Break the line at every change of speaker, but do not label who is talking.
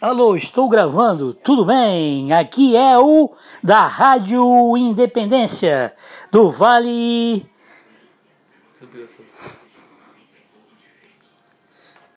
Alô, estou gravando, tudo bem? Aqui é o da Rádio Independência, do Vale